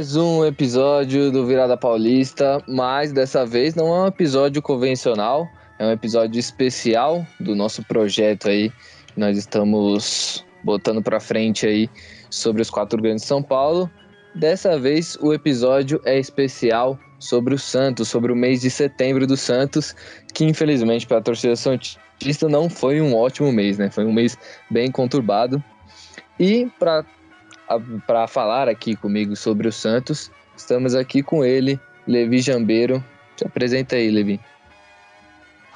mais um episódio do Virada Paulista, mas dessa vez não é um episódio convencional, é um episódio especial do nosso projeto aí. Nós estamos botando para frente aí sobre os quatro grandes de São Paulo. Dessa vez o episódio é especial sobre o Santos, sobre o mês de setembro do Santos, que infelizmente para a torcida santista não foi um ótimo mês, né? Foi um mês bem conturbado. E para para falar aqui comigo sobre o Santos. Estamos aqui com ele, Levi Jambeiro. Se apresenta aí, Levi.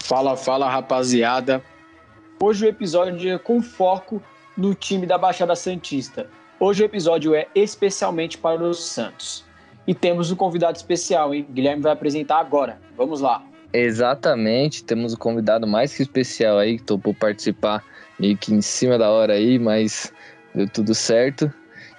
Fala, fala, rapaziada. Hoje o episódio é com foco no time da Baixada Santista. Hoje o episódio é especialmente para os Santos. E temos um convidado especial, hein? Guilherme vai apresentar agora. Vamos lá. Exatamente, temos um convidado mais que especial aí, que topou participar meio que em cima da hora aí, mas deu tudo certo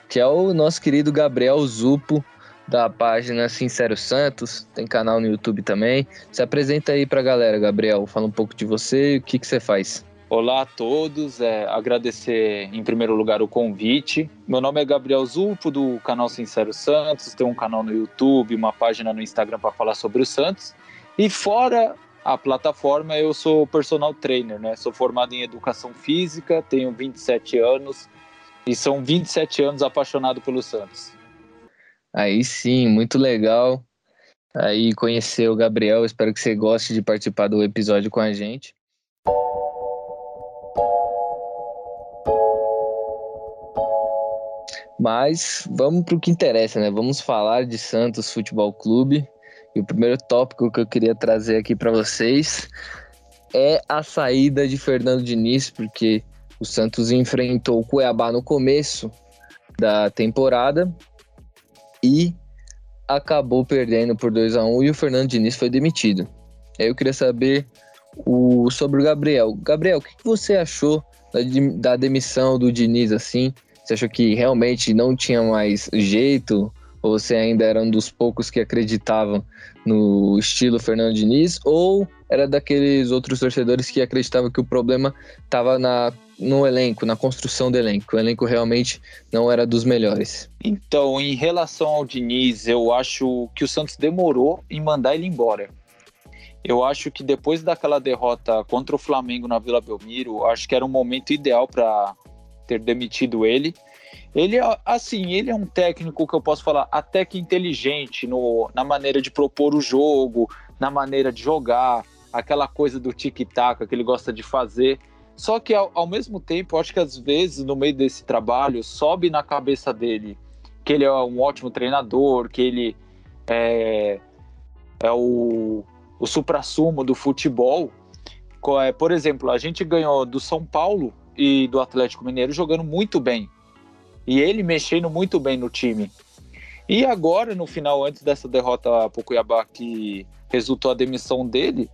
que é o nosso querido Gabriel Zupo, da página Sincero Santos, tem canal no YouTube também. Se apresenta aí pra galera, Gabriel, fala um pouco de você e o que, que você faz. Olá a todos, é, agradecer em primeiro lugar o convite. Meu nome é Gabriel Zupo, do canal Sincero Santos, tenho um canal no YouTube, uma página no Instagram para falar sobre o Santos. E fora a plataforma, eu sou personal trainer, né? Sou formado em educação física, tenho 27 anos, e são 27 anos apaixonado pelo Santos. Aí sim, muito legal. Aí conhecer o Gabriel, espero que você goste de participar do episódio com a gente. Mas vamos para o que interessa, né? Vamos falar de Santos Futebol Clube. E o primeiro tópico que eu queria trazer aqui para vocês é a saída de Fernando Diniz, porque o Santos enfrentou o Cuiabá no começo da temporada e acabou perdendo por 2 a 1 e o Fernando Diniz foi demitido. Eu queria saber o, sobre o Gabriel. Gabriel, o que você achou da, da demissão do Diniz assim? Você achou que realmente não tinha mais jeito? Ou você ainda era um dos poucos que acreditavam no estilo Fernando Diniz? Ou era daqueles outros torcedores que acreditavam que o problema estava na no elenco, na construção do elenco. O elenco realmente não era dos melhores. Então, em relação ao Diniz, eu acho que o Santos demorou em mandar ele embora. Eu acho que depois daquela derrota contra o Flamengo na Vila Belmiro, acho que era um momento ideal para ter demitido ele. Ele, assim, ele é um técnico que eu posso falar até que inteligente no, na maneira de propor o jogo, na maneira de jogar, aquela coisa do tic-tac que ele gosta de fazer. Só que ao, ao mesmo tempo, acho que às vezes no meio desse trabalho sobe na cabeça dele que ele é um ótimo treinador, que ele é, é o, o supra-sumo do futebol. É, por exemplo, a gente ganhou do São Paulo e do Atlético Mineiro jogando muito bem. E ele mexendo muito bem no time. E agora, no final, antes dessa derrota para o Cuiabá, que resultou a demissão dele,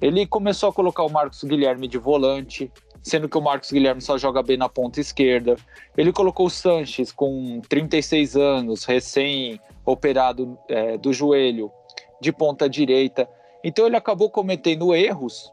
ele começou a colocar o Marcos Guilherme de volante, sendo que o Marcos Guilherme só joga bem na ponta esquerda. Ele colocou o Sanches com 36 anos, recém-operado é, do joelho, de ponta direita. Então ele acabou cometendo erros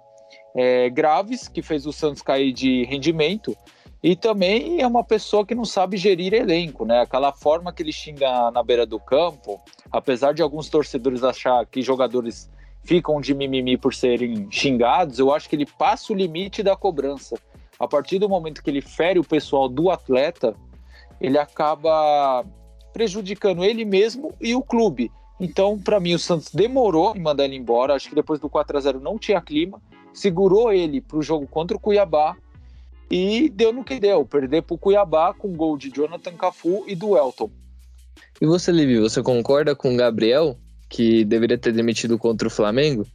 é, graves que fez o Santos cair de rendimento. E também é uma pessoa que não sabe gerir elenco, né? Aquela forma que ele xinga na beira do campo, apesar de alguns torcedores achar que jogadores ficam de mimimi por serem xingados, eu acho que ele passa o limite da cobrança. A partir do momento que ele fere o pessoal do atleta, ele acaba prejudicando ele mesmo e o clube. Então, para mim, o Santos demorou em mandar ele embora. Acho que depois do 4 a 0 não tinha clima. Segurou ele para o jogo contra o Cuiabá e deu no que deu. Perder para o Cuiabá com gol de Jonathan Cafu e do Elton. E você, Livi, você concorda com o Gabriel que deveria ter demitido contra o Flamengo,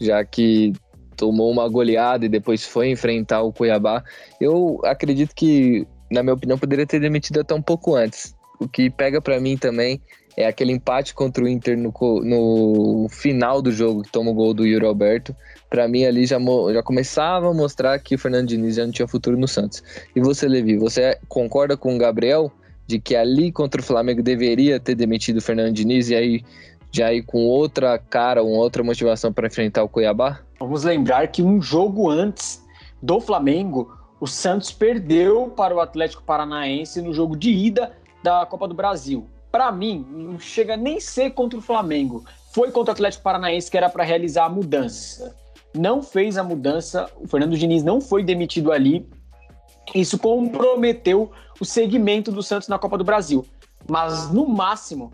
já que tomou uma goleada e depois foi enfrentar o Cuiabá. Eu acredito que, na minha opinião, poderia ter demitido até um pouco antes. O que pega para mim também é aquele empate contra o Inter no, no final do jogo, que toma o gol do Yuri Alberto. Para mim, ali já, já começava a mostrar que o Fernando Diniz já não tinha futuro no Santos. E você, Levi, você concorda com o Gabriel de que ali contra o Flamengo deveria ter demitido o Fernando Diniz e aí já ir com outra cara, uma outra motivação para enfrentar o Cuiabá? Vamos lembrar que um jogo antes do Flamengo, o Santos perdeu para o Atlético Paranaense no jogo de ida da Copa do Brasil. Para mim, não chega nem ser contra o Flamengo. Foi contra o Atlético Paranaense que era para realizar a mudança. Não fez a mudança, o Fernando Diniz não foi demitido ali. Isso comprometeu o segmento do Santos na Copa do Brasil. Mas no máximo,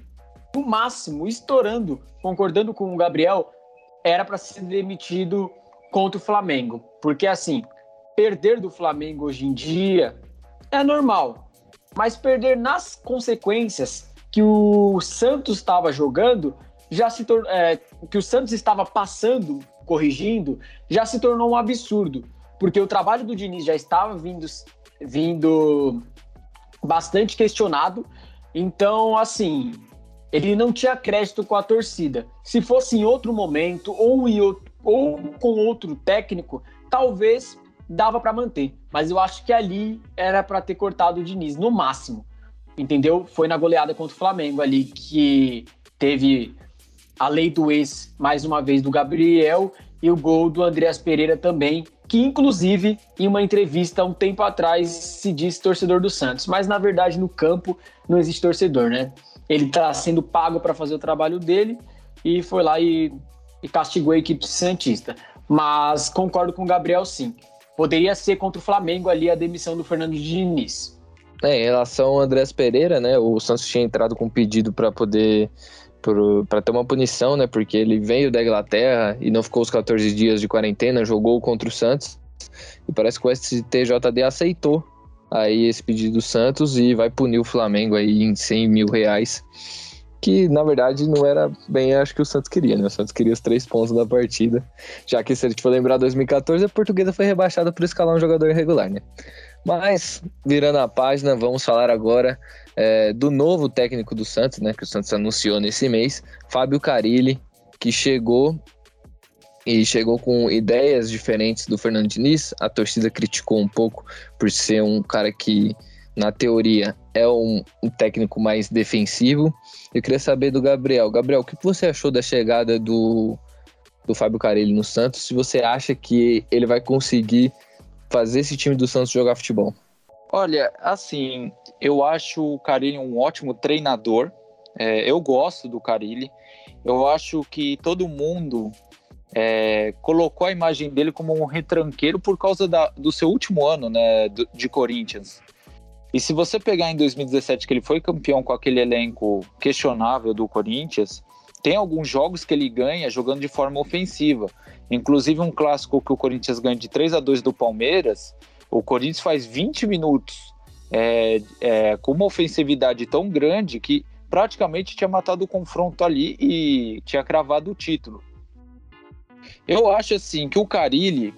no máximo, estourando, concordando com o Gabriel, era para ser demitido contra o Flamengo. Porque assim, perder do Flamengo hoje em dia é normal. Mas perder nas consequências que o Santos estava jogando, já se tor é, que o Santos estava passando, corrigindo, já se tornou um absurdo. Porque o trabalho do Diniz já estava vindo, vindo bastante questionado. Então, assim, ele não tinha crédito com a torcida. Se fosse em outro momento ou, em outro, ou com outro técnico, talvez dava para manter. Mas eu acho que ali era para ter cortado o Diniz, no máximo. Entendeu? Foi na goleada contra o Flamengo ali que teve a lei do ex, mais uma vez, do Gabriel e o gol do Andreas Pereira também, que inclusive em uma entrevista um tempo atrás se disse torcedor do Santos, mas na verdade no campo não existe torcedor, né? Ele está sendo pago para fazer o trabalho dele e foi lá e, e castigou a equipe santista. Mas concordo com o Gabriel sim. Poderia ser contra o Flamengo ali a demissão do Fernando Diniz. É, em relação ao Andrés Pereira, né? O Santos tinha entrado com um pedido para poder para ter uma punição, né? Porque ele veio da Inglaterra e não ficou os 14 dias de quarentena, jogou contra o Santos. E parece que o STJD aceitou aí esse pedido do Santos e vai punir o Flamengo aí em 100 mil reais. Que na verdade não era bem acho que o Santos queria, né? O Santos queria os três pontos da partida. Já que se a gente for lembrar 2014, a portuguesa foi rebaixada por escalar um jogador irregular, né? Mas, virando a página, vamos falar agora é, do novo técnico do Santos, né? Que o Santos anunciou nesse mês, Fábio Carilli, que chegou e chegou com ideias diferentes do Fernando Diniz. A torcida criticou um pouco por ser um cara que, na teoria, é um, um técnico mais defensivo. Eu queria saber do Gabriel. Gabriel, o que você achou da chegada do, do Fábio Carilli no Santos? Se você acha que ele vai conseguir fazer esse time do Santos jogar futebol? Olha, assim, eu acho o Carilli um ótimo treinador. É, eu gosto do Carilli. Eu acho que todo mundo é, colocou a imagem dele como um retranqueiro por causa da, do seu último ano né, do, de Corinthians. E se você pegar em 2017 que ele foi campeão com aquele elenco questionável do Corinthians, tem alguns jogos que ele ganha jogando de forma ofensiva. Inclusive um clássico que o Corinthians ganha de 3 a 2 do Palmeiras, o Corinthians faz 20 minutos é, é, com uma ofensividade tão grande que praticamente tinha matado o confronto ali e tinha cravado o título. Eu acho assim que o Carilli,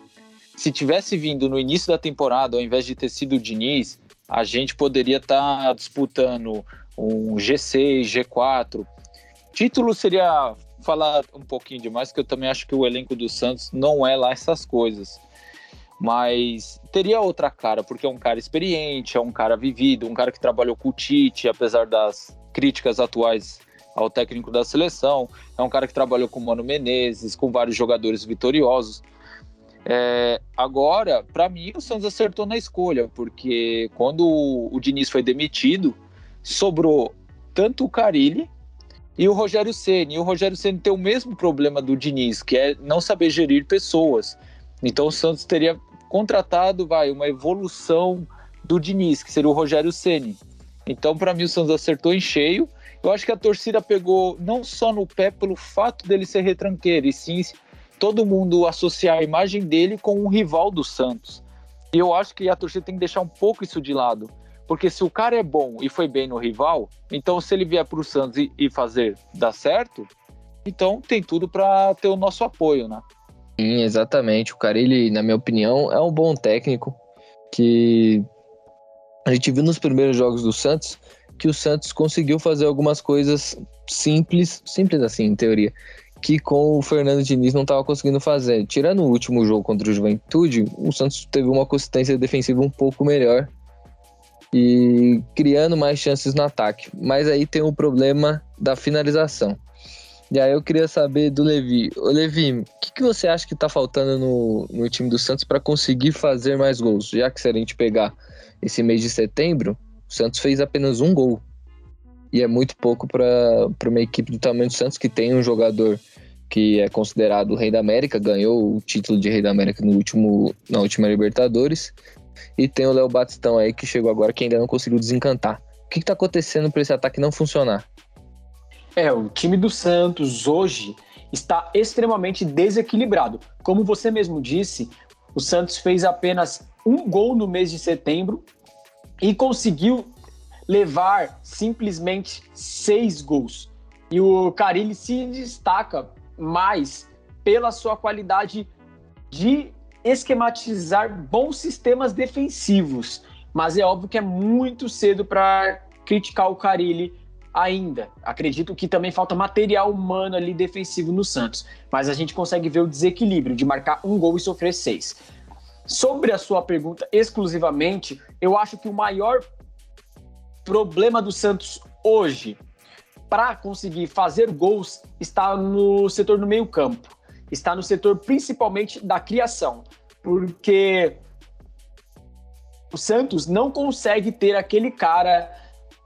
se tivesse vindo no início da temporada, ao invés de ter sido o Diniz, a gente poderia estar tá disputando um G6, G4. Título seria falar um pouquinho demais, que eu também acho que o elenco do Santos não é lá essas coisas. Mas teria outra cara, porque é um cara experiente, é um cara vivido, um cara que trabalhou com o Tite, apesar das críticas atuais ao técnico da seleção. É um cara que trabalhou com o Mano Menezes, com vários jogadores vitoriosos. É, agora, para mim, o Santos acertou na escolha, porque quando o, o Diniz foi demitido, sobrou tanto o Carilli e o Rogério Ceni. E o Rogério Ceni tem o mesmo problema do Diniz, que é não saber gerir pessoas. Então o Santos teria contratado, vai, uma evolução do Diniz, que seria o Rogério Ceni. Então, para mim, o Santos acertou em cheio. Eu acho que a torcida pegou não só no pé pelo fato dele ser retranqueiro, e sim todo mundo associar a imagem dele com um rival do Santos. E eu acho que a torcida tem que deixar um pouco isso de lado. Porque se o cara é bom e foi bem no rival, então se ele vier para o Santos e, e, fazer dar certo, então tem tudo para ter o nosso apoio, né? Sim, exatamente. O cara, ele, na minha opinião, é um bom técnico que a gente viu nos primeiros jogos do Santos que o Santos conseguiu fazer algumas coisas simples, simples assim, em teoria, que com o Fernando Diniz não estava conseguindo fazer. Tirando o último jogo contra o Juventude, o Santos teve uma consistência defensiva um pouco melhor e criando mais chances no ataque. Mas aí tem o problema da finalização. E aí eu queria saber do Levi. Ô Levi, o que, que você acha que está faltando no, no time do Santos para conseguir fazer mais gols? Já que se a gente pegar esse mês de setembro, o Santos fez apenas um gol. e é muito pouco para uma equipe do tamanho do Santos que tem um jogador que é considerado o Rei da América, ganhou o título de Rei da América no último, na última Libertadores, e tem o Léo Batistão aí que chegou agora que ainda não conseguiu desencantar. O que está acontecendo para esse ataque não funcionar? É, o time do Santos hoje está extremamente desequilibrado. Como você mesmo disse, o Santos fez apenas um gol no mês de setembro e conseguiu levar simplesmente seis gols. E o Carilli se destaca mais pela sua qualidade de esquematizar bons sistemas defensivos. Mas é óbvio que é muito cedo para criticar o Carilli ainda. Acredito que também falta material humano ali defensivo no Santos. Mas a gente consegue ver o desequilíbrio de marcar um gol e sofrer seis. Sobre a sua pergunta exclusivamente, eu acho que o maior problema do Santos hoje para conseguir fazer gols está no setor do meio-campo. Está no setor principalmente da criação, porque o Santos não consegue ter aquele cara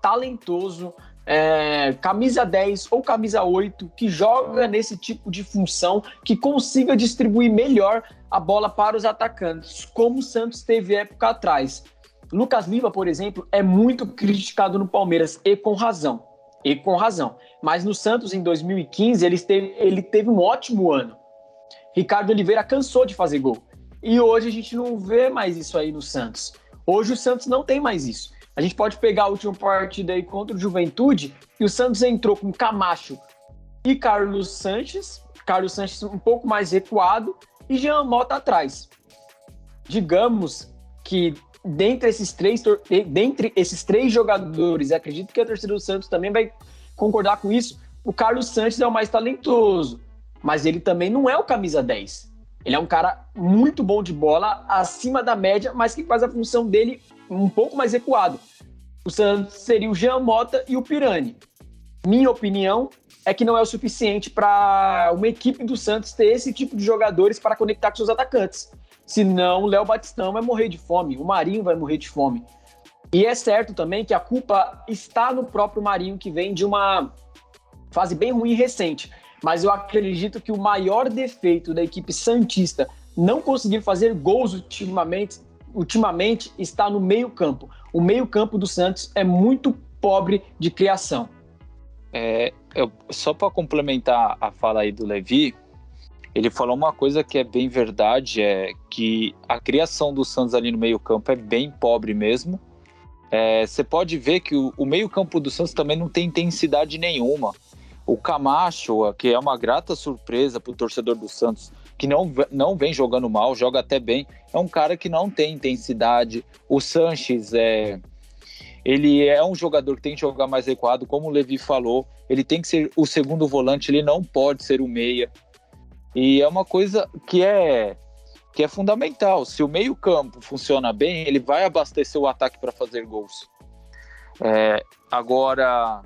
talentoso, é, camisa 10 ou camisa 8, que joga nesse tipo de função, que consiga distribuir melhor a bola para os atacantes, como o Santos teve época atrás. Lucas Lima, por exemplo, é muito criticado no Palmeiras e com razão. E com razão. Mas no Santos, em 2015, ele teve, ele teve um ótimo ano. Ricardo Oliveira cansou de fazer gol. E hoje a gente não vê mais isso aí no Santos. Hoje o Santos não tem mais isso. A gente pode pegar a última partida aí contra o Juventude e o Santos entrou com Camacho e Carlos Sanches. Carlos Sanches um pouco mais recuado e Jean Mota atrás. Digamos que dentre esses três, dentre esses três jogadores, acredito que a torcida do Santos também vai concordar com isso, o Carlos Santos é o mais talentoso, mas ele também não é o camisa 10. Ele é um cara muito bom de bola, acima da média, mas que faz a função dele um pouco mais recuado. O Santos seria o Jean Mota e o Pirani. Minha opinião é que não é o suficiente para uma equipe do Santos ter esse tipo de jogadores para conectar com seus atacantes. Senão, o Léo Batistão vai morrer de fome, o Marinho vai morrer de fome. E é certo também que a culpa está no próprio Marinho, que vem de uma fase bem ruim recente. Mas eu acredito que o maior defeito da equipe Santista não conseguir fazer gols ultimamente, ultimamente está no meio-campo. O meio-campo do Santos é muito pobre de criação. É, eu, só para complementar a fala aí do Levi, ele falou uma coisa que é bem verdade, é que a criação do Santos ali no meio-campo é bem pobre mesmo. É, você pode ver que o, o meio-campo do Santos também não tem intensidade nenhuma. O Camacho, que é uma grata surpresa para o torcedor do Santos, que não, não vem jogando mal, joga até bem, é um cara que não tem intensidade. O Sanches é. Ele é um jogador que tem que jogar mais recuado, como o Levi falou. Ele tem que ser o segundo volante, ele não pode ser o meia. E é uma coisa que é que é fundamental. Se o meio-campo funciona bem, ele vai abastecer o ataque para fazer gols. É, agora,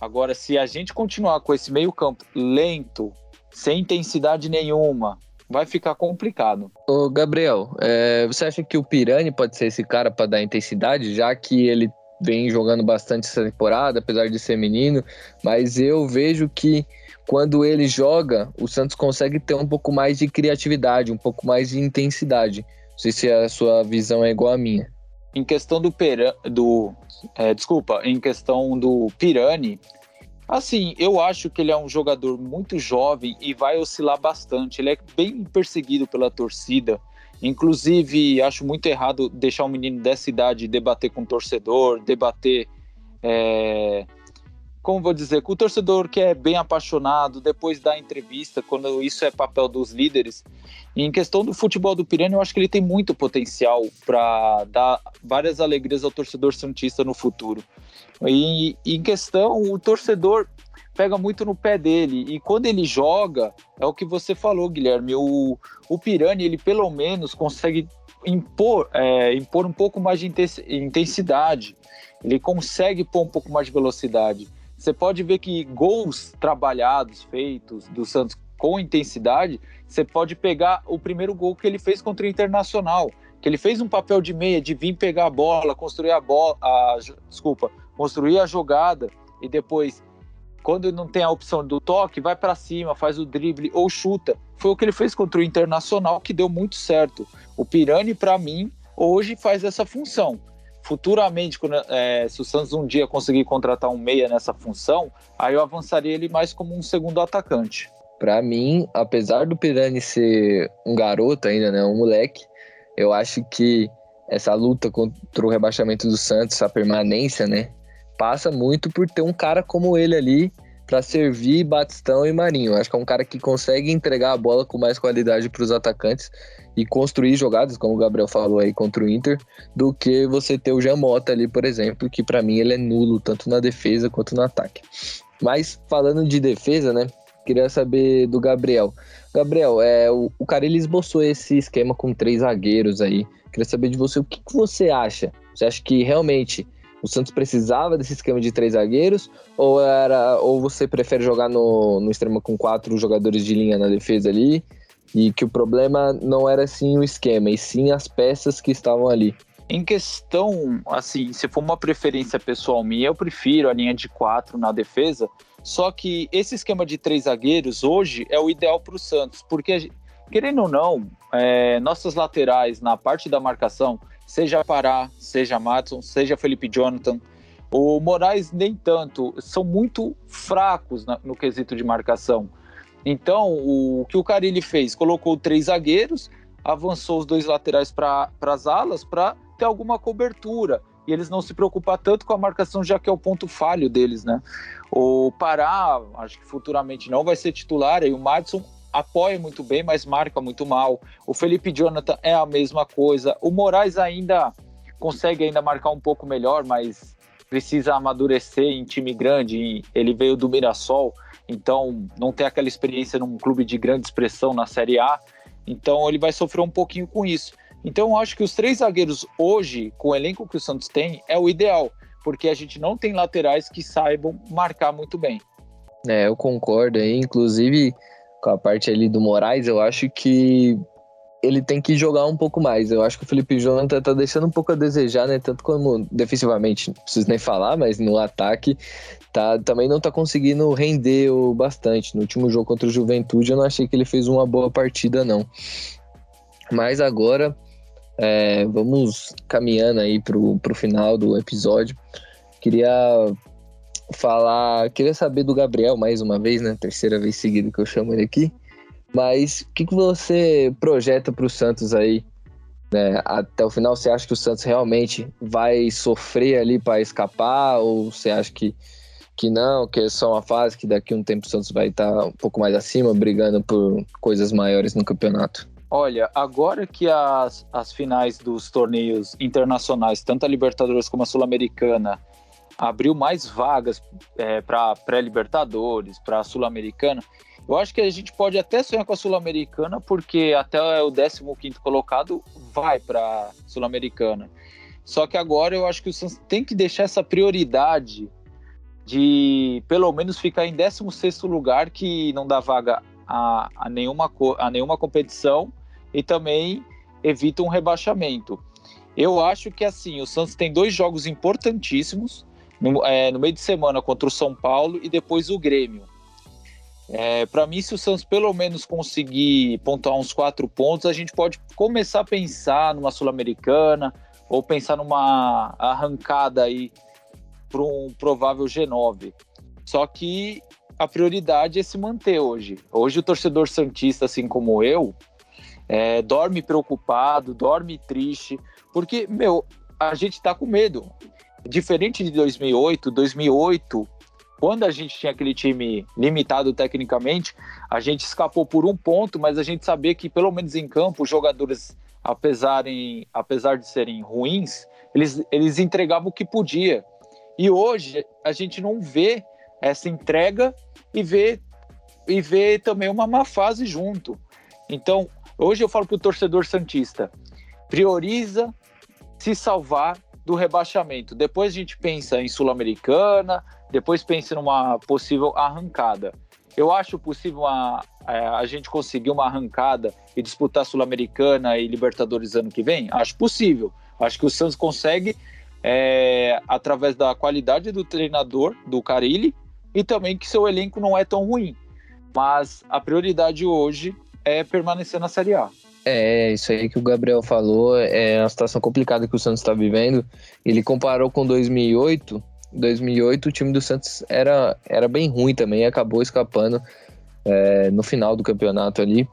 agora, se a gente continuar com esse meio-campo lento, sem intensidade nenhuma, vai ficar complicado. Ô, Gabriel, é, você acha que o Pirani pode ser esse cara para dar intensidade, já que ele vem jogando bastante essa temporada, apesar de ser menino, mas eu vejo que quando ele joga, o Santos consegue ter um pouco mais de criatividade, um pouco mais de intensidade. Não sei se a sua visão é igual à minha. Em questão do Pera, do é, desculpa, em questão do Pirani, assim, eu acho que ele é um jogador muito jovem e vai oscilar bastante. Ele é bem perseguido pela torcida. Inclusive, acho muito errado deixar um menino dessa idade debater com o torcedor, debater é, como vou dizer, com o torcedor que é bem apaixonado, depois da entrevista, quando isso é papel dos líderes. Em questão do futebol do Pirani, eu acho que ele tem muito potencial para dar várias alegrias ao torcedor santista no futuro. E em questão, o torcedor pega muito no pé dele. E quando ele joga, é o que você falou, Guilherme. O, o Pirani, ele pelo menos consegue impor, é, impor um pouco mais de intensidade. Ele consegue pôr um pouco mais de velocidade. Você pode ver que gols trabalhados, feitos do Santos com intensidade, você pode pegar o primeiro gol que ele fez contra o Internacional, que ele fez um papel de meia, de vir pegar a bola, construir a bola, a, desculpa, construir a jogada e depois, quando não tem a opção do toque, vai para cima, faz o drible ou chuta. Foi o que ele fez contra o Internacional, que deu muito certo. O Pirani, para mim, hoje faz essa função. Futuramente, quando, é, se o Santos um dia conseguir contratar um meia nessa função, aí eu avançaria ele mais como um segundo atacante. Para mim, apesar do Pirani ser um garoto ainda, né, um moleque, eu acho que essa luta contra o rebaixamento do Santos, a permanência, né, passa muito por ter um cara como ele ali para servir Batistão e Marinho. Acho que é um cara que consegue entregar a bola com mais qualidade para os atacantes e construir jogadas, como o Gabriel falou aí contra o Inter, do que você ter o Jamota ali, por exemplo, que para mim ele é nulo tanto na defesa quanto no ataque. Mas falando de defesa, né? Queria saber do Gabriel. Gabriel, é, o, o cara ele esboçou esse esquema com três zagueiros aí. Queria saber de você o que, que você acha. Você acha que realmente o Santos precisava desse esquema de três zagueiros ou era ou você prefere jogar no, no extremo com quatro jogadores de linha na defesa ali e que o problema não era assim o esquema e sim as peças que estavam ali em questão assim se for uma preferência pessoal minha eu prefiro a linha de quatro na defesa só que esse esquema de três zagueiros hoje é o ideal para o Santos, porque, querendo ou não, é, nossas laterais na parte da marcação, seja Pará, seja Matson, seja Felipe Jonathan, o Moraes nem tanto, são muito fracos na, no quesito de marcação. Então, o, o que o Carilli fez? Colocou três zagueiros, avançou os dois laterais para as alas para ter alguma cobertura e eles não se preocupar tanto com a marcação, já que é o ponto falho deles, né? O Pará, acho que futuramente não vai ser titular, e o Madison apoia muito bem, mas marca muito mal. O Felipe Jonathan é a mesma coisa. O Moraes ainda consegue ainda marcar um pouco melhor, mas precisa amadurecer em time grande. Ele veio do Mirassol, então não tem aquela experiência num clube de grande expressão na Série A. Então ele vai sofrer um pouquinho com isso. Então eu acho que os três zagueiros hoje, com o elenco que o Santos tem, é o ideal, porque a gente não tem laterais que saibam marcar muito bem. É, eu concordo aí, inclusive com a parte ali do Moraes, eu acho que ele tem que jogar um pouco mais. Eu acho que o Felipe Jonathan tá deixando um pouco a desejar, né? Tanto como defensivamente, não preciso nem falar, mas no ataque tá, também não tá conseguindo render o bastante. No último jogo contra o Juventude, eu não achei que ele fez uma boa partida, não. Mas agora é, vamos caminhando aí pro, pro final do episódio. Queria falar, queria saber do Gabriel mais uma vez, né? Terceira vez seguida que eu chamo ele aqui. Mas o que, que você projeta para o Santos aí? Né? Até o final, você acha que o Santos realmente vai sofrer ali para escapar? Ou você acha que, que não, que é só uma fase que daqui um tempo o Santos vai estar tá um pouco mais acima, brigando por coisas maiores no campeonato? Olha, agora que as, as finais dos torneios internacionais, tanto a Libertadores como a Sul-Americana, abriu mais vagas é, para pré-Libertadores, para a Sul-Americana, eu acho que a gente pode até sonhar com a Sul-Americana, porque até o 15 colocado vai para a Sul-Americana. Só que agora eu acho que o Santos tem que deixar essa prioridade de pelo menos ficar em 16 lugar, que não dá vaga a, a, nenhuma, a nenhuma competição e também evita um rebaixamento. Eu acho que assim, o Santos tem dois jogos importantíssimos no, é, no meio de semana contra o São Paulo e depois o Grêmio. É, Para mim, se o Santos pelo menos conseguir pontuar uns quatro pontos, a gente pode começar a pensar numa Sul-Americana ou pensar numa arrancada aí para um provável G9. Só que a prioridade é se manter hoje. Hoje o torcedor santista, assim como eu, é, dorme preocupado, dorme triste, porque, meu, a gente tá com medo. Diferente de 2008, 2008, quando a gente tinha aquele time limitado tecnicamente, a gente escapou por um ponto, mas a gente sabia que, pelo menos em campo, os jogadores, apesar, em, apesar de serem ruins, eles, eles entregavam o que podia. E hoje a gente não vê essa entrega e vê, e vê também uma má fase junto. Então, Hoje eu falo para o torcedor Santista: prioriza se salvar do rebaixamento. Depois a gente pensa em Sul-Americana, depois pensa numa possível arrancada. Eu acho possível uma, é, a gente conseguir uma arrancada e disputar Sul-Americana e Libertadores ano que vem? Acho possível. Acho que o Santos consegue, é, através da qualidade do treinador, do Carilli, e também que seu elenco não é tão ruim. Mas a prioridade hoje é permanecer na Série A. É, isso aí que o Gabriel falou é uma situação complicada que o Santos está vivendo. Ele comparou com 2008. 2008 o time do Santos era, era bem ruim também, acabou escapando é, no final do campeonato ali.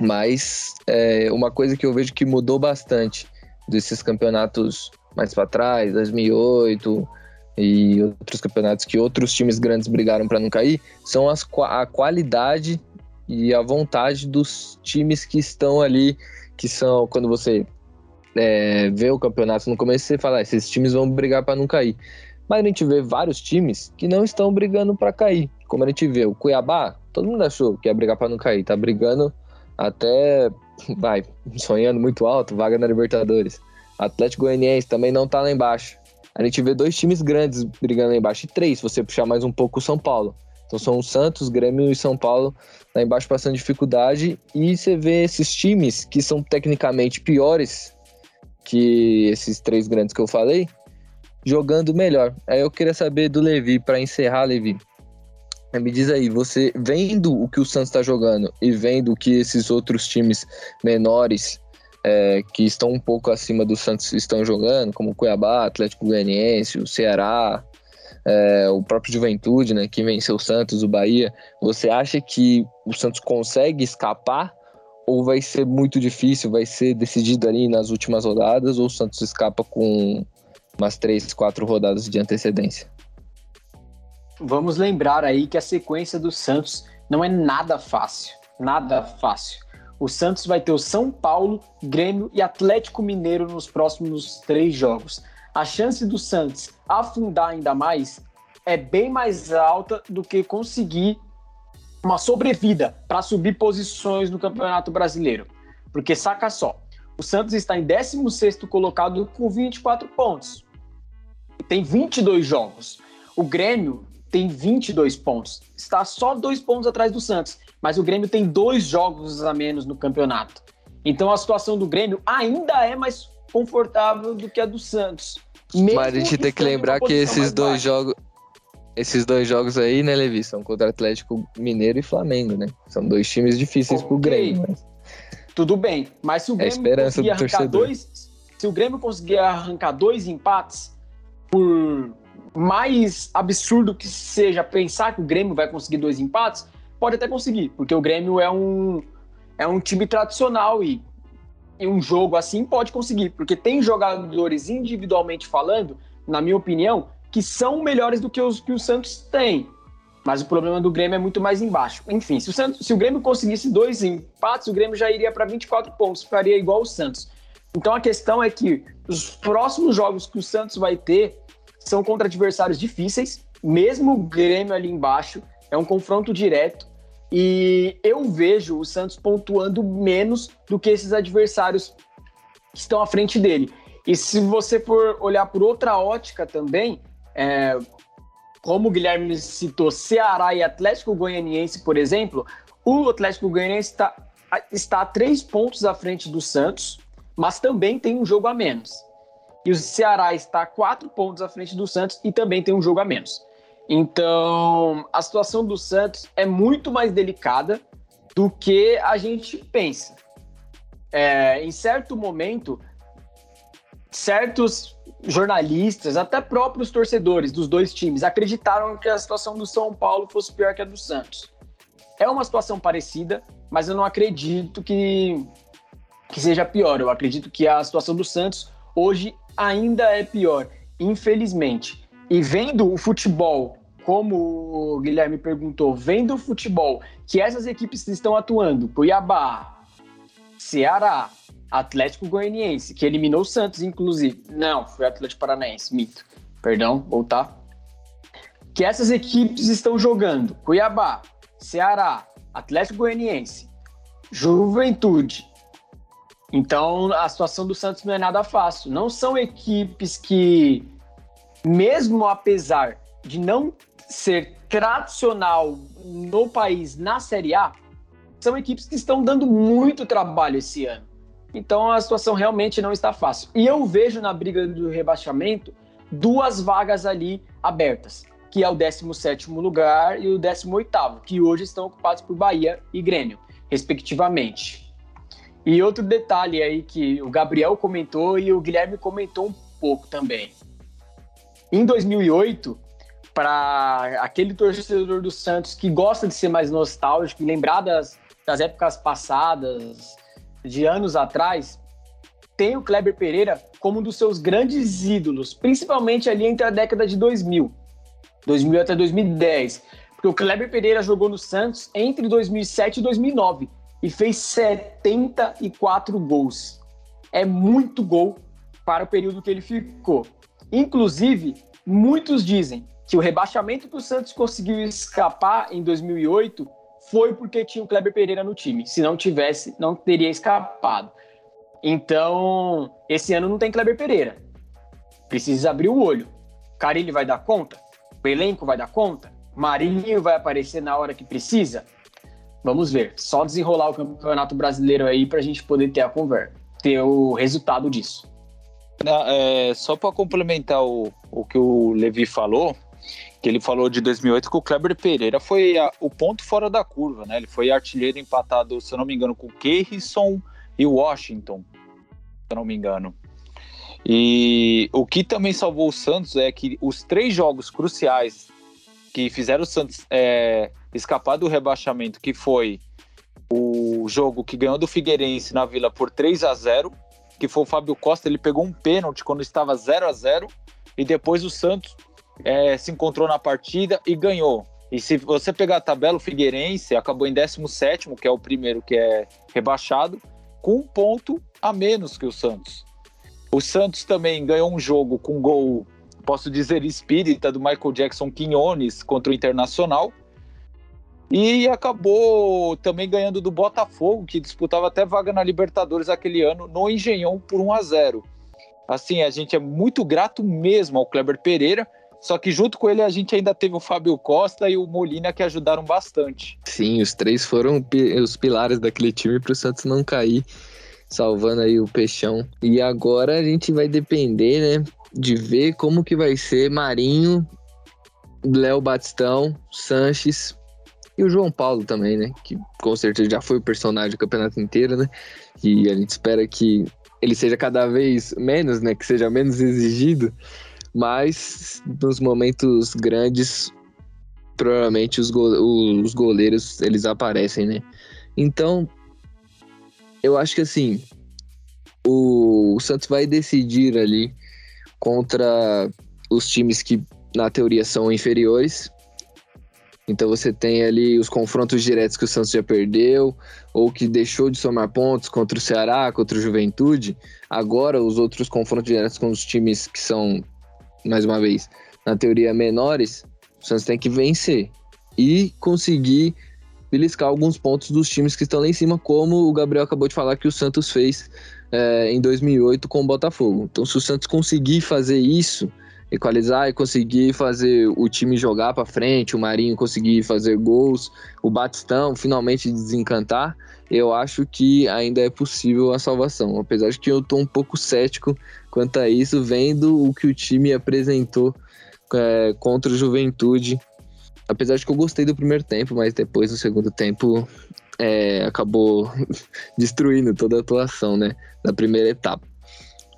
Mas é, uma coisa que eu vejo que mudou bastante desses campeonatos mais para trás, 2008 e outros campeonatos que outros times grandes brigaram para não cair, são as, a qualidade e a vontade dos times que estão ali, que são quando você é, vê o campeonato no começo, você fala, ah, esses times vão brigar para não cair. Mas a gente vê vários times que não estão brigando para cair. Como a gente vê o Cuiabá, todo mundo achou que ia brigar para não cair, tá brigando até, vai, sonhando muito alto, vaga na Libertadores. Atlético Goianiense também não tá lá embaixo. A gente vê dois times grandes brigando lá embaixo, e três, se você puxar mais um pouco o São Paulo. Então são o Santos, Grêmio e São Paulo lá embaixo passando dificuldade. E você vê esses times que são tecnicamente piores que esses três grandes que eu falei, jogando melhor. Aí eu queria saber do Levi, para encerrar, Levi. Me diz aí, você vendo o que o Santos está jogando e vendo o que esses outros times menores é, que estão um pouco acima do Santos estão jogando, como o Cuiabá, Atlético Goianiense, o Ceará, é, o próprio Juventude, né, que venceu o Santos, o Bahia, você acha que o Santos consegue escapar ou vai ser muito difícil, vai ser decidido ali nas últimas rodadas ou o Santos escapa com umas três, quatro rodadas de antecedência? Vamos lembrar aí que a sequência do Santos não é nada fácil, nada fácil. O Santos vai ter o São Paulo, Grêmio e Atlético Mineiro nos próximos três jogos a chance do Santos afundar ainda mais é bem mais alta do que conseguir uma sobrevida para subir posições no Campeonato Brasileiro. Porque saca só, o Santos está em 16º colocado com 24 pontos. Tem 22 jogos. O Grêmio tem 22 pontos. Está só dois pontos atrás do Santos. Mas o Grêmio tem dois jogos a menos no campeonato. Então a situação do Grêmio ainda é mais confortável do que a do Santos. Mas a gente tem que lembrar que esses dois jogos. Esses dois jogos aí, né, Levi, são contra Atlético Mineiro e Flamengo, né? São dois times difíceis okay. pro Grêmio. Mas... Tudo bem, mas se o Grêmio é conseguir arrancar torcedor. dois. Se o Grêmio conseguir arrancar dois empates, por mais absurdo que seja pensar que o Grêmio vai conseguir dois empates, pode até conseguir, porque o Grêmio é um, é um time tradicional e em um jogo assim pode conseguir, porque tem jogadores individualmente falando, na minha opinião, que são melhores do que os que o Santos tem. Mas o problema do Grêmio é muito mais embaixo. Enfim, se o, Santos, se o Grêmio conseguisse dois empates, o Grêmio já iria para 24 pontos, faria igual o Santos. Então a questão é que os próximos jogos que o Santos vai ter são contra adversários difíceis, mesmo o Grêmio ali embaixo, é um confronto direto. E eu vejo o Santos pontuando menos do que esses adversários que estão à frente dele. E se você for olhar por outra ótica também, é, como o Guilherme citou, Ceará e Atlético Goianiense, por exemplo, o Atlético Goianiense está, está a três pontos à frente do Santos, mas também tem um jogo a menos. E o Ceará está a quatro pontos à frente do Santos e também tem um jogo a menos. Então, a situação do Santos é muito mais delicada do que a gente pensa. É, em certo momento, certos jornalistas, até próprios torcedores dos dois times, acreditaram que a situação do São Paulo fosse pior que a do Santos. É uma situação parecida, mas eu não acredito que, que seja pior. Eu acredito que a situação do Santos hoje ainda é pior, infelizmente. E vendo o futebol, como o Guilherme perguntou, vendo o futebol que essas equipes estão atuando, Cuiabá, Ceará, Atlético Goianiense, que eliminou o Santos, inclusive. Não, foi Atlético Paranaense, mito. Perdão, voltar. Que essas equipes estão jogando Cuiabá, Ceará, Atlético Goianiense, Juventude. Então a situação do Santos não é nada fácil. Não são equipes que mesmo apesar de não ser tradicional no país na Série A, são equipes que estão dando muito trabalho esse ano. Então a situação realmente não está fácil. E eu vejo na briga do rebaixamento duas vagas ali abertas, que é o 17º lugar e o 18º, que hoje estão ocupados por Bahia e Grêmio, respectivamente. E outro detalhe aí que o Gabriel comentou e o Guilherme comentou um pouco também. Em 2008, para aquele torcedor do Santos que gosta de ser mais nostálgico e lembrar das, das épocas passadas, de anos atrás, tem o Kleber Pereira como um dos seus grandes ídolos, principalmente ali entre a década de 2000, 2000 até 2010, porque o Kleber Pereira jogou no Santos entre 2007 e 2009 e fez 74 gols. É muito gol para o período que ele ficou. Inclusive, muitos dizem que o rebaixamento que o Santos conseguiu escapar em 2008 foi porque tinha o Kleber Pereira no time. Se não tivesse, não teria escapado. Então, esse ano não tem Kleber Pereira. Precisa abrir o olho. Carilli vai dar conta? O elenco vai dar conta? Marinho vai aparecer na hora que precisa? Vamos ver. Só desenrolar o Campeonato Brasileiro aí para a gente poder ter a conversa, ter o resultado disso. É, só para complementar o, o que o Levi falou, que ele falou de 2008 que o Kleber Pereira foi a, o ponto fora da curva, né? Ele foi artilheiro empatado, se eu não me engano, com o Keirson e Washington, se eu não me engano. E o que também salvou o Santos é que os três jogos cruciais que fizeram o Santos é, escapar do rebaixamento, que foi o jogo que ganhou do Figueirense na Vila por 3 a 0 que foi o Fábio Costa, ele pegou um pênalti quando estava 0 a 0 e depois o Santos é, se encontrou na partida e ganhou. E se você pegar a tabela, o Figueirense acabou em 17, que é o primeiro que é rebaixado, com um ponto a menos que o Santos. O Santos também ganhou um jogo com gol, posso dizer, espírita do Michael Jackson Quinones contra o Internacional. E acabou também ganhando do Botafogo, que disputava até vaga na Libertadores aquele ano, no Engenhão por 1 a 0. Assim, a gente é muito grato mesmo ao Kleber Pereira, só que junto com ele a gente ainda teve o Fábio Costa e o Molina que ajudaram bastante. Sim, os três foram os pilares daquele time para o Santos não cair, salvando aí o Peixão. E agora a gente vai depender, né, de ver como que vai ser Marinho, Léo Batistão, Sanches e o João Paulo também, né, que com certeza já foi o personagem do campeonato inteiro, né? E a gente espera que ele seja cada vez menos, né, que seja menos exigido mas nos momentos grandes, provavelmente os, go os goleiros eles aparecem, né? Então, eu acho que assim, o, o Santos vai decidir ali contra os times que na teoria são inferiores. Então você tem ali os confrontos diretos que o Santos já perdeu, ou que deixou de somar pontos contra o Ceará, contra o Juventude. Agora os outros confrontos diretos com os times que são mais uma vez, na teoria menores, o Santos tem que vencer e conseguir beliscar alguns pontos dos times que estão lá em cima, como o Gabriel acabou de falar que o Santos fez é, em 2008 com o Botafogo. Então, se o Santos conseguir fazer isso, equalizar e conseguir fazer o time jogar para frente, o Marinho conseguir fazer gols, o Batistão finalmente desencantar, eu acho que ainda é possível a salvação. Apesar de que eu estou um pouco cético quanto a isso, vendo o que o time apresentou é, contra o Juventude. Apesar de que eu gostei do primeiro tempo, mas depois no segundo tempo é, acabou destruindo toda a atuação né, da primeira etapa.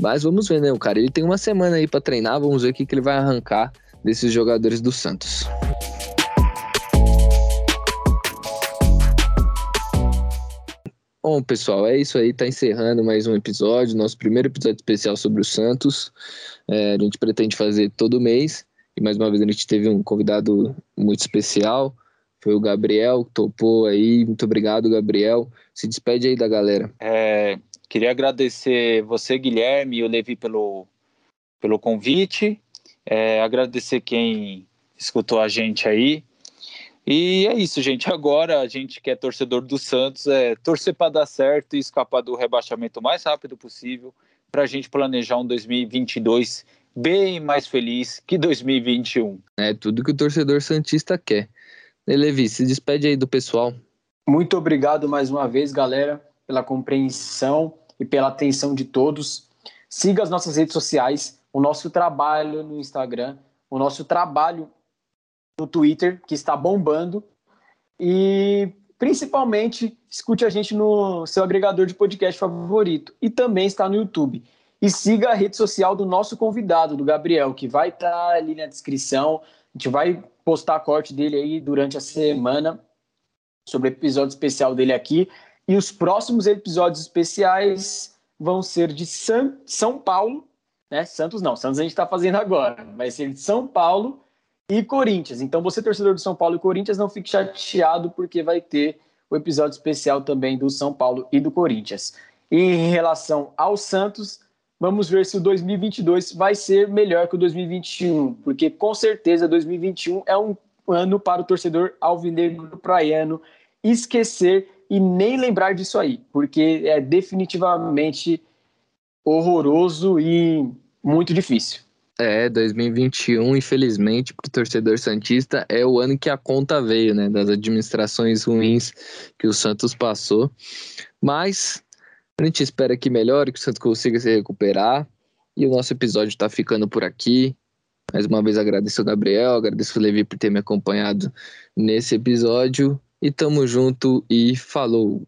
Mas vamos ver, né? O cara ele tem uma semana aí para treinar, vamos ver o que, que ele vai arrancar desses jogadores do Santos. Bom, pessoal, é isso aí. Tá encerrando mais um episódio, nosso primeiro episódio especial sobre o Santos. É, a gente pretende fazer todo mês. E mais uma vez a gente teve um convidado muito especial. Foi o Gabriel, que topou aí. Muito obrigado, Gabriel. Se despede aí da galera. É, queria agradecer você, Guilherme, e o Levi pelo, pelo convite. É, agradecer quem escutou a gente aí. E é isso, gente. Agora a gente que é torcedor do Santos é torcer para dar certo e escapar do rebaixamento o mais rápido possível para a gente planejar um 2022 bem mais feliz que 2021. É tudo que o torcedor santista quer. E Levi, se despede aí do pessoal. Muito obrigado mais uma vez, galera, pela compreensão e pela atenção de todos. Siga as nossas redes sociais, o nosso trabalho no Instagram, o nosso trabalho no Twitter, que está bombando. E principalmente escute a gente no seu agregador de podcast favorito e também está no YouTube. E siga a rede social do nosso convidado, do Gabriel, que vai estar tá ali na descrição. A gente vai postar corte dele aí durante a semana sobre o episódio especial dele aqui. E os próximos episódios especiais vão ser de San, São Paulo, né? Santos não, Santos a gente está fazendo agora. Vai ser de São Paulo e Corinthians. Então, você, torcedor do São Paulo e Corinthians, não fique chateado, porque vai ter o episódio especial também do São Paulo e do Corinthians. E em relação ao Santos, vamos ver se o 2022 vai ser melhor que o 2021, porque com certeza 2021 é um ano para o torcedor alvinegro praiano esquecer e nem lembrar disso aí, porque é definitivamente horroroso e muito difícil. É, 2021, infelizmente, para o torcedor Santista, é o ano que a conta veio, né? Das administrações ruins que o Santos passou. Mas a gente espera que melhore, que o Santos consiga se recuperar. E o nosso episódio está ficando por aqui. Mais uma vez agradeço o Gabriel, agradeço o Levi por ter me acompanhado nesse episódio. E tamo junto e falou!